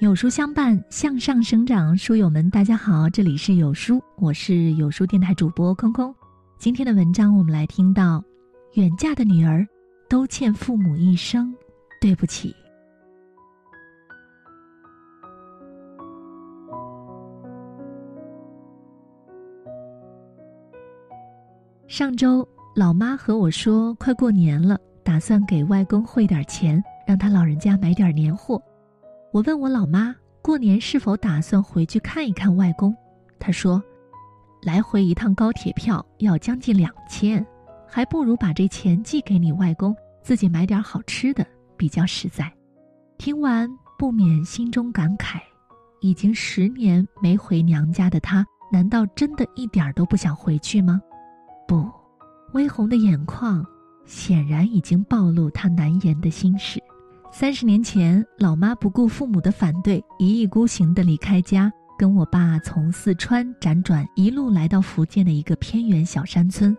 有书相伴，向上生长。书友们，大家好，这里是有书，我是有书电台主播空空。今天的文章，我们来听到：远嫁的女儿都欠父母一生对不起。上周，老妈和我说，快过年了，打算给外公汇点钱，让他老人家买点年货。我问我老妈过年是否打算回去看一看外公，她说，来回一趟高铁票要将近两千，还不如把这钱寄给你外公，自己买点好吃的比较实在。听完不免心中感慨，已经十年没回娘家的她，难道真的一点都不想回去吗？不，微红的眼眶显然已经暴露她难言的心事。三十年前，老妈不顾父母的反对，一意孤行的离开家，跟我爸从四川辗转一路来到福建的一个偏远小山村。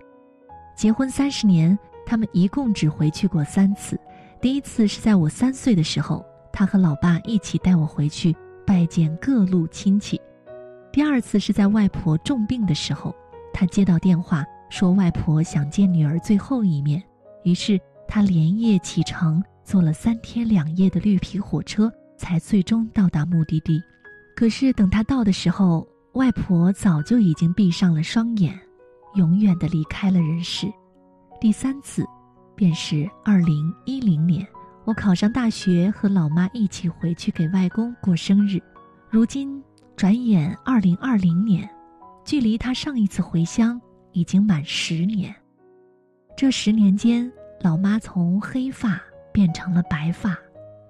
结婚三十年，他们一共只回去过三次。第一次是在我三岁的时候，他和老爸一起带我回去拜见各路亲戚。第二次是在外婆重病的时候，他接到电话说外婆想见女儿最后一面，于是他连夜启程。坐了三天两夜的绿皮火车，才最终到达目的地。可是等他到的时候，外婆早就已经闭上了双眼，永远的离开了人世。第三次，便是二零一零年，我考上大学，和老妈一起回去给外公过生日。如今转眼二零二零年，距离他上一次回乡已经满十年。这十年间，老妈从黑发。变成了白发，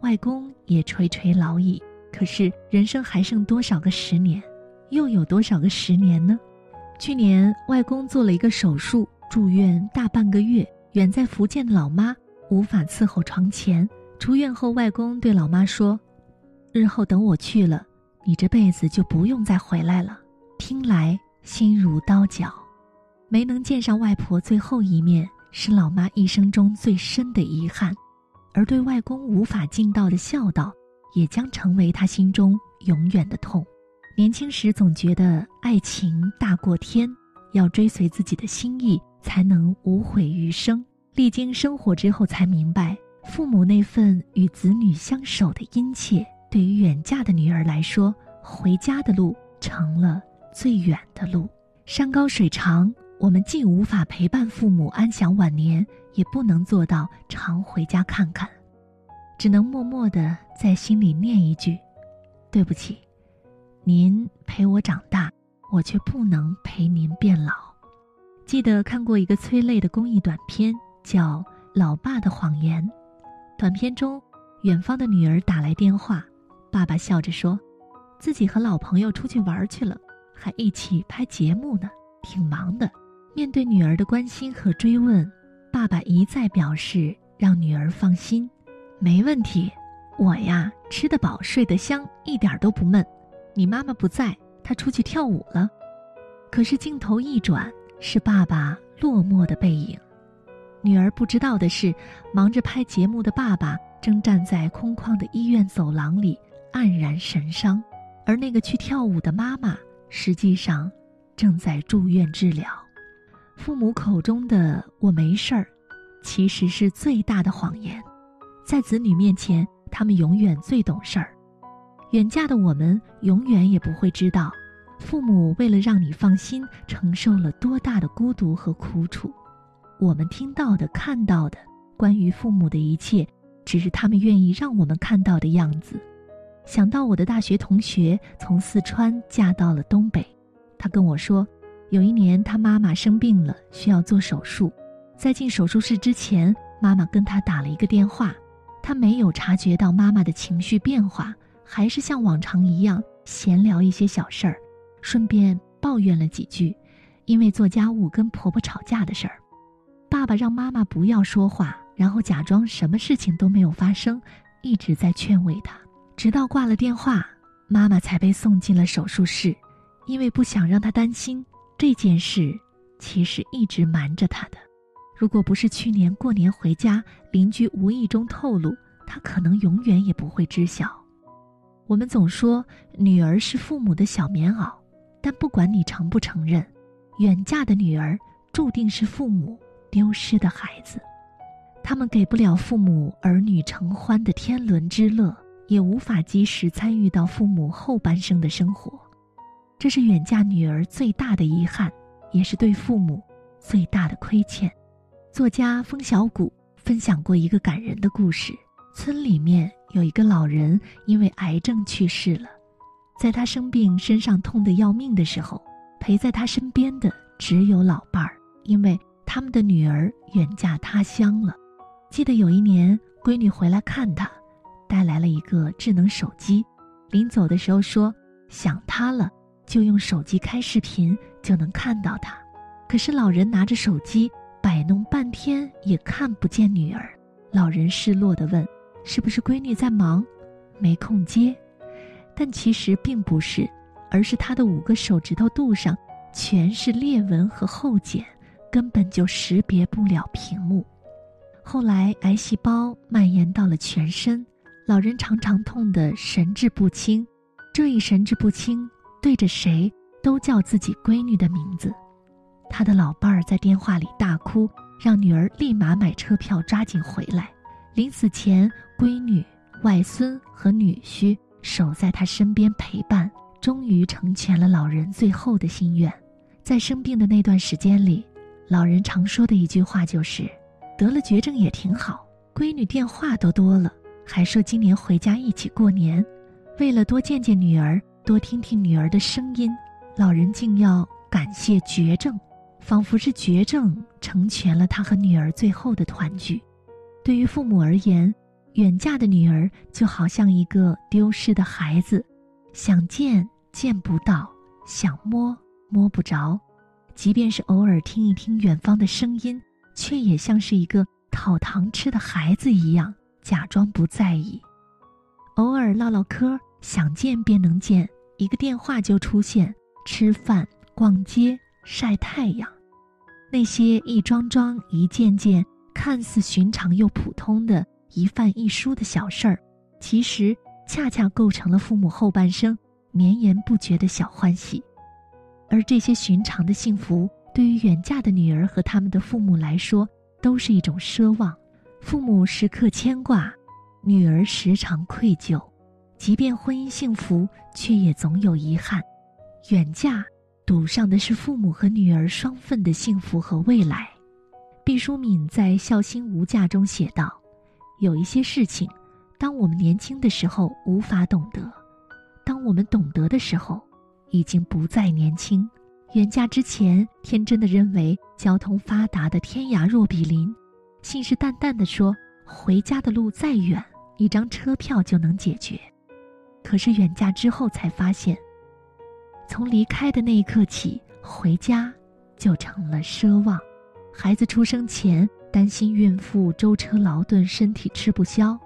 外公也垂垂老矣。可是人生还剩多少个十年？又有多少个十年呢？去年外公做了一个手术，住院大半个月。远在福建的老妈无法伺候床前。出院后，外公对老妈说：“日后等我去了，你这辈子就不用再回来了。”听来心如刀绞。没能见上外婆最后一面，是老妈一生中最深的遗憾。而对外公无法尽到的孝道，也将成为他心中永远的痛。年轻时总觉得爱情大过天，要追随自己的心意才能无悔余生。历经生活之后，才明白父母那份与子女相守的殷切，对于远嫁的女儿来说，回家的路成了最远的路。山高水长，我们既无法陪伴父母安享晚年。也不能做到常回家看看，只能默默的在心里念一句：“对不起，您陪我长大，我却不能陪您变老。”记得看过一个催泪的公益短片，叫《老爸的谎言》。短片中，远方的女儿打来电话，爸爸笑着说：“自己和老朋友出去玩去了，还一起拍节目呢，挺忙的。”面对女儿的关心和追问。爸爸一再表示让女儿放心，没问题。我呀，吃得饱，睡得香，一点都不闷。你妈妈不在，她出去跳舞了。可是镜头一转，是爸爸落寞的背影。女儿不知道的是，忙着拍节目的爸爸正站在空旷的医院走廊里黯然神伤，而那个去跳舞的妈妈，实际上正在住院治疗。父母口中的“我没事儿”，其实是最大的谎言。在子女面前，他们永远最懂事儿。远嫁的我们，永远也不会知道，父母为了让你放心，承受了多大的孤独和苦楚。我们听到的、看到的，关于父母的一切，只是他们愿意让我们看到的样子。想到我的大学同学从四川嫁到了东北，他跟我说。有一年，他妈妈生病了，需要做手术。在进手术室之前，妈妈跟他打了一个电话。他没有察觉到妈妈的情绪变化，还是像往常一样闲聊一些小事儿，顺便抱怨了几句，因为做家务跟婆婆吵架的事儿。爸爸让妈妈不要说话，然后假装什么事情都没有发生，一直在劝慰她。直到挂了电话，妈妈才被送进了手术室，因为不想让她担心。这件事其实一直瞒着他的，如果不是去年过年回家，邻居无意中透露，他可能永远也不会知晓。我们总说女儿是父母的小棉袄，但不管你承不承认，远嫁的女儿注定是父母丢失的孩子。他们给不了父母儿女承欢的天伦之乐，也无法及时参与到父母后半生的生活，这是远嫁女儿最大的遗憾，也是对父母最大的亏欠。作家风小谷分享过一个感人的故事：村里面有一个老人因为癌症去世了，在他生病、身上痛得要命的时候，陪在他身边的只有老伴儿，因为他们的女儿远嫁他乡了。记得有一年，闺女回来看他，带来了一个智能手机。临走的时候说：“想他了，就用手机开视频，就能看到他。”可是老人拿着手机摆弄半天也看不见女儿。老人失落地问：“是不是闺女在忙，没空接？”但其实并不是，而是他的五个手指头肚上全是裂纹和厚茧，根本就识别不了屏幕。后来，癌细胞蔓延到了全身，老人常常痛得神志不清。这一神志不清，对着谁都叫自己闺女的名字。他的老伴儿在电话里大哭，让女儿立马买车票抓紧回来。临死前，闺女、外孙和女婿守在他身边陪伴，终于成全了老人最后的心愿。在生病的那段时间里，老人常说的一句话就是。得了绝症也挺好，闺女电话都多了，还说今年回家一起过年。为了多见见女儿，多听听女儿的声音，老人竟要感谢绝症，仿佛是绝症成全了他和女儿最后的团聚。对于父母而言，远嫁的女儿就好像一个丢失的孩子，想见见不到，想摸摸不着，即便是偶尔听一听远方的声音。却也像是一个讨糖吃的孩子一样，假装不在意，偶尔唠唠嗑，想见便能见，一个电话就出现，吃饭、逛街、晒太阳，那些一桩桩、一件件看似寻常又普通的一饭一书的小事儿，其实恰恰构成了父母后半生绵延不绝的小欢喜，而这些寻常的幸福。对于远嫁的女儿和他们的父母来说，都是一种奢望。父母时刻牵挂，女儿时常愧疚。即便婚姻幸福，却也总有遗憾。远嫁赌上的是父母和女儿双份的幸福和未来。毕淑敏在《孝心无价》中写道：“有一些事情，当我们年轻的时候无法懂得，当我们懂得的时候，已经不再年轻。”远嫁之前，天真的认为交通发达的天涯若比邻，信誓旦旦地说回家的路再远，一张车票就能解决。可是远嫁之后才发现，从离开的那一刻起，回家就成了奢望。孩子出生前，担心孕妇舟车劳顿，身体吃不消；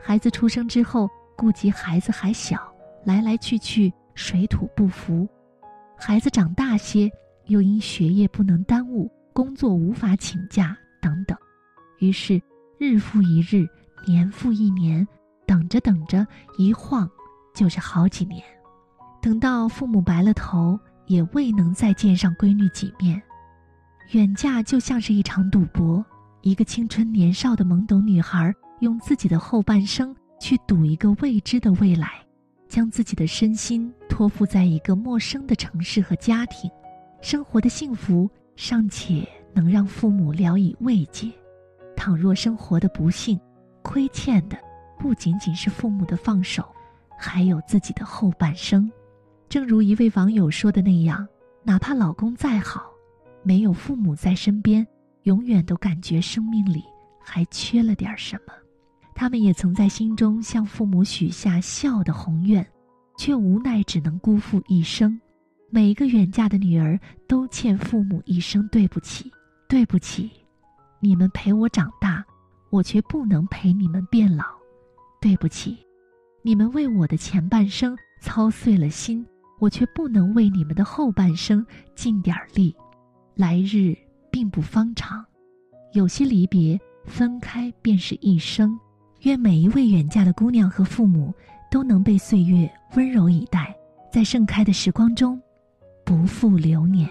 孩子出生之后，顾及孩子还小，来来去去水土不服。孩子长大些，又因学业不能耽误，工作无法请假等等，于是日复一日，年复一年，等着等着，一晃就是好几年。等到父母白了头，也未能再见上闺女几面。远嫁就像是一场赌博，一个青春年少的懵懂女孩，用自己的后半生去赌一个未知的未来。将自己的身心托付在一个陌生的城市和家庭，生活的幸福尚且能让父母聊以慰藉，倘若生活的不幸，亏欠的不仅仅是父母的放手，还有自己的后半生。正如一位网友说的那样，哪怕老公再好，没有父母在身边，永远都感觉生命里还缺了点什么。他们也曾在心中向父母许下孝的宏愿，却无奈只能辜负一生。每一个远嫁的女儿都欠父母一声对不起，对不起，你们陪我长大，我却不能陪你们变老。对不起，你们为我的前半生操碎了心，我却不能为你们的后半生尽点力。来日并不方长，有些离别分开便是一生。愿每一位远嫁的姑娘和父母都能被岁月温柔以待，在盛开的时光中，不负流年。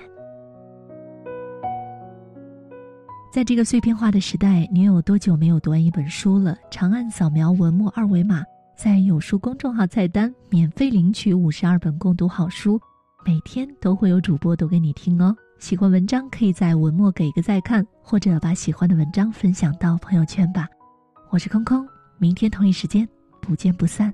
在这个碎片化的时代，你有多久没有读完一本书了？长按扫描文末二维码，在有书公众号菜单免费领取五十二本共读好书，每天都会有主播读给你听哦。喜欢文章可以在文末给个再看，或者把喜欢的文章分享到朋友圈吧。我是空空，明天同一时间不见不散。